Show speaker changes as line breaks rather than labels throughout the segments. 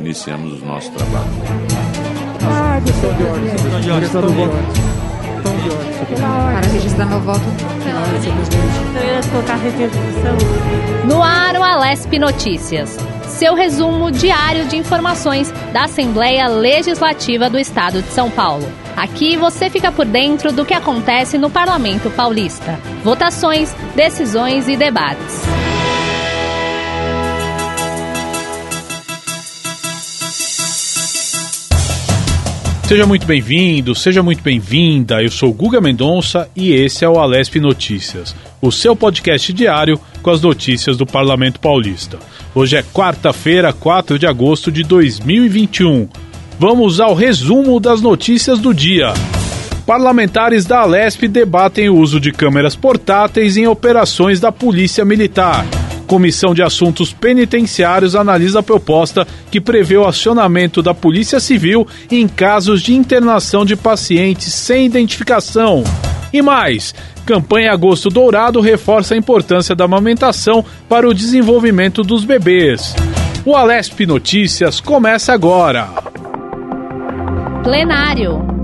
Iniciamos o nosso trabalho.
Ah, questão de ordem. Questão de ordem.
Para registrar meu voto.
Eu ia colocar requisição.
No ar, o Alesp Notícias. Seu resumo diário de informações da Assembleia Legislativa do Estado de São Paulo. Aqui você fica por dentro do que acontece no Parlamento Paulista. Votações, decisões e debates.
Seja muito bem-vindo, seja muito bem-vinda. Eu sou Guga Mendonça e esse é o Alesp Notícias, o seu podcast diário com as notícias do Parlamento Paulista. Hoje é quarta-feira, 4 de agosto de 2021. Vamos ao resumo das notícias do dia. Parlamentares da Alesp debatem o uso de câmeras portáteis em operações da Polícia Militar. Comissão de Assuntos Penitenciários analisa a proposta que prevê o acionamento da Polícia Civil em casos de internação de pacientes sem identificação. E mais, campanha Agosto Dourado reforça a importância da amamentação para o desenvolvimento dos bebês. O Alesp Notícias começa agora.
Plenário.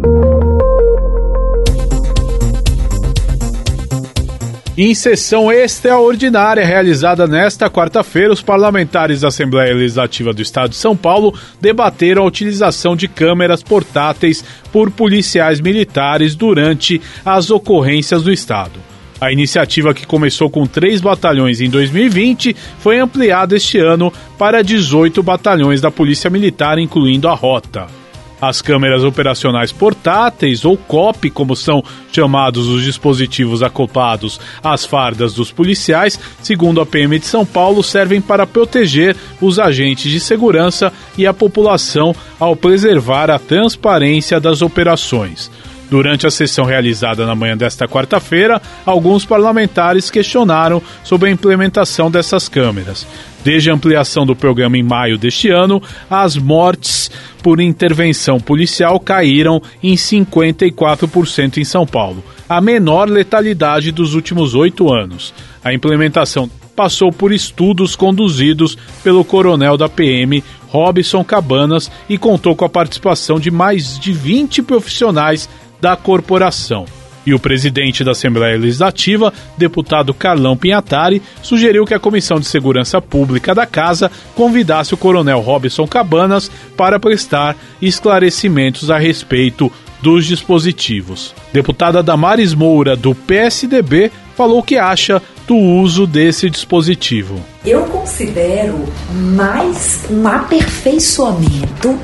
Em sessão extraordinária realizada nesta quarta-feira, os parlamentares da Assembleia Legislativa do Estado de São Paulo debateram a utilização de câmeras portáteis por policiais militares durante as ocorrências do Estado. A iniciativa, que começou com três batalhões em 2020, foi ampliada este ano para 18 batalhões da Polícia Militar, incluindo a Rota. As câmeras operacionais portáteis, ou COP, como são chamados os dispositivos acoplados às fardas dos policiais, segundo a PM de São Paulo, servem para proteger os agentes de segurança e a população ao preservar a transparência das operações. Durante a sessão realizada na manhã desta quarta-feira, alguns parlamentares questionaram sobre a implementação dessas câmeras. Desde a ampliação do programa em maio deste ano, as mortes por intervenção policial caíram em 54% em São Paulo, a menor letalidade dos últimos oito anos. A implementação passou por estudos conduzidos pelo coronel da PM, Robson Cabanas, e contou com a participação de mais de 20 profissionais da corporação. E o presidente da Assembleia Legislativa, deputado Carlão Pinhatari, sugeriu que a Comissão de Segurança Pública da Casa convidasse o coronel Robson Cabanas para prestar esclarecimentos a respeito dos dispositivos. Deputada Damares Moura, do PSDB, falou que acha do uso desse dispositivo.
Eu considero mais um aperfeiçoamento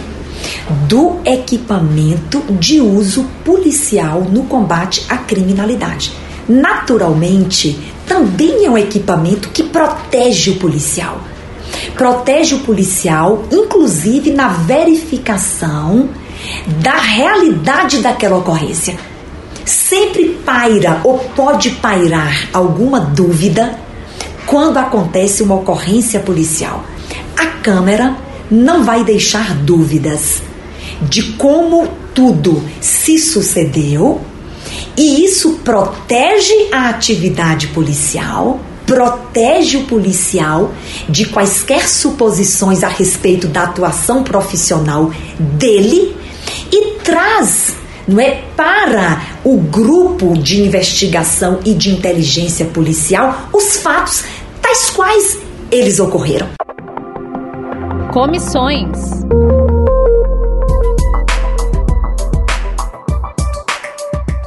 do equipamento de uso policial no combate à criminalidade. Naturalmente, também é um equipamento que protege o policial. Protege o policial, inclusive na verificação da realidade daquela ocorrência. Sempre paira ou pode pairar alguma dúvida quando acontece uma ocorrência policial. A câmera não vai deixar dúvidas de como tudo se sucedeu e isso protege a atividade policial, protege o policial de quaisquer suposições a respeito da atuação profissional dele e traz não é para o grupo de investigação e de inteligência policial os fatos tais quais eles ocorreram.
Comissões.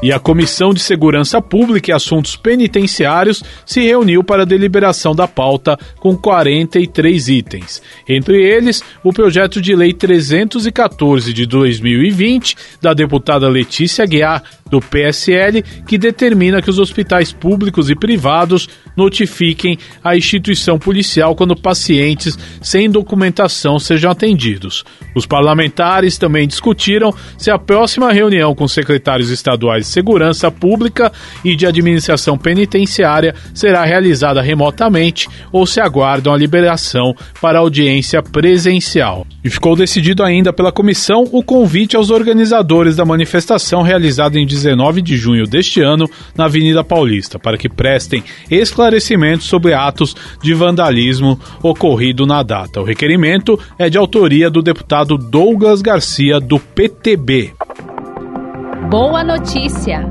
E a Comissão de Segurança Pública e Assuntos Penitenciários se reuniu para a deliberação da pauta com 43 itens. Entre eles, o projeto de lei 314 de 2020 da deputada Letícia Guiar, do PSL, que determina que os hospitais públicos e privados notifiquem a instituição policial quando pacientes sem documentação sejam atendidos. Os parlamentares também discutiram se a próxima reunião com secretários estaduais Segurança Pública e de Administração Penitenciária será realizada remotamente ou se aguardam a liberação para audiência presencial. E ficou decidido ainda pela comissão o convite aos organizadores da manifestação realizada em 19 de junho deste ano na Avenida Paulista para que prestem esclarecimentos sobre atos de vandalismo ocorrido na data. O requerimento é de autoria do deputado Douglas Garcia, do PTB.
Boa notícia!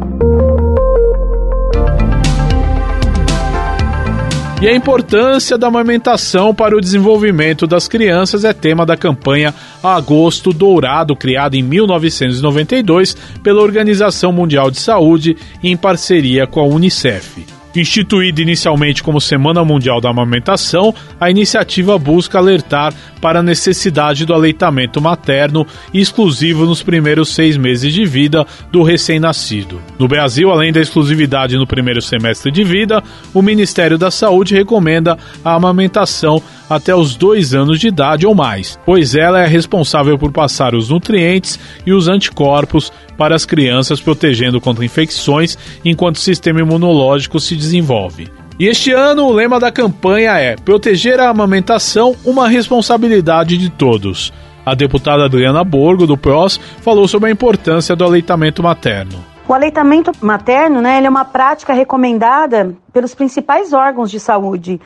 E a importância da amamentação para o desenvolvimento das crianças é tema da campanha Agosto Dourado, criada em 1992 pela Organização Mundial de Saúde em parceria com a Unicef. Instituída inicialmente como Semana Mundial da Amamentação, a iniciativa busca alertar para a necessidade do aleitamento materno exclusivo nos primeiros seis meses de vida do recém-nascido. No Brasil, além da exclusividade no primeiro semestre de vida, o Ministério da Saúde recomenda a amamentação até os dois anos de idade ou mais, pois ela é responsável por passar os nutrientes e os anticorpos para as crianças, protegendo contra infecções enquanto o sistema imunológico se desenvolve. E este ano o lema da campanha é Proteger a amamentação, uma responsabilidade de todos. A deputada Adriana Borgo, do PROS, falou sobre a importância do aleitamento materno.
O aleitamento materno né, é uma prática recomendada pelos principais órgãos de saúde,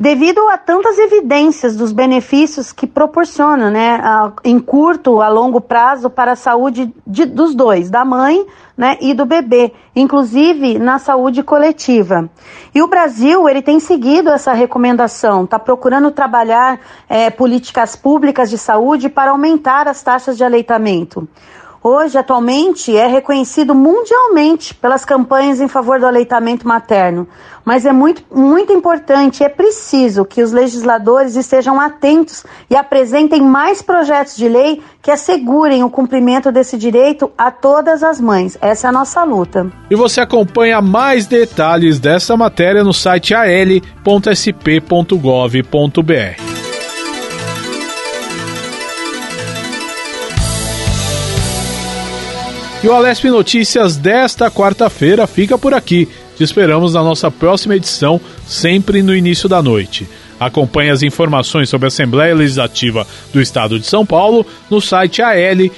devido a tantas evidências dos benefícios que proporciona, né, a, em curto, a longo prazo para a saúde de, dos dois, da mãe, né, e do bebê, inclusive na saúde coletiva. E o Brasil, ele tem seguido essa recomendação, está procurando trabalhar é, políticas públicas de saúde para aumentar as taxas de aleitamento hoje, atualmente, é reconhecido mundialmente pelas campanhas em favor do aleitamento materno. Mas é muito, muito importante, é preciso que os legisladores estejam atentos e apresentem mais projetos de lei que assegurem o cumprimento desse direito a todas as mães. Essa é a nossa luta.
E você acompanha mais detalhes dessa matéria no site al.sp.gov.br. E o Alesp Notícias desta quarta-feira fica por aqui. Te esperamos na nossa próxima edição, sempre no início da noite. Acompanhe as informações sobre a Assembleia Legislativa do Estado de São Paulo no site al.sp.gov.br,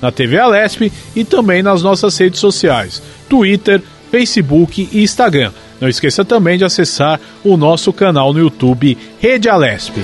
na TV Alesp e também nas nossas redes sociais, Twitter, Facebook e Instagram. Não esqueça também de acessar o nosso canal no YouTube Rede Alesp.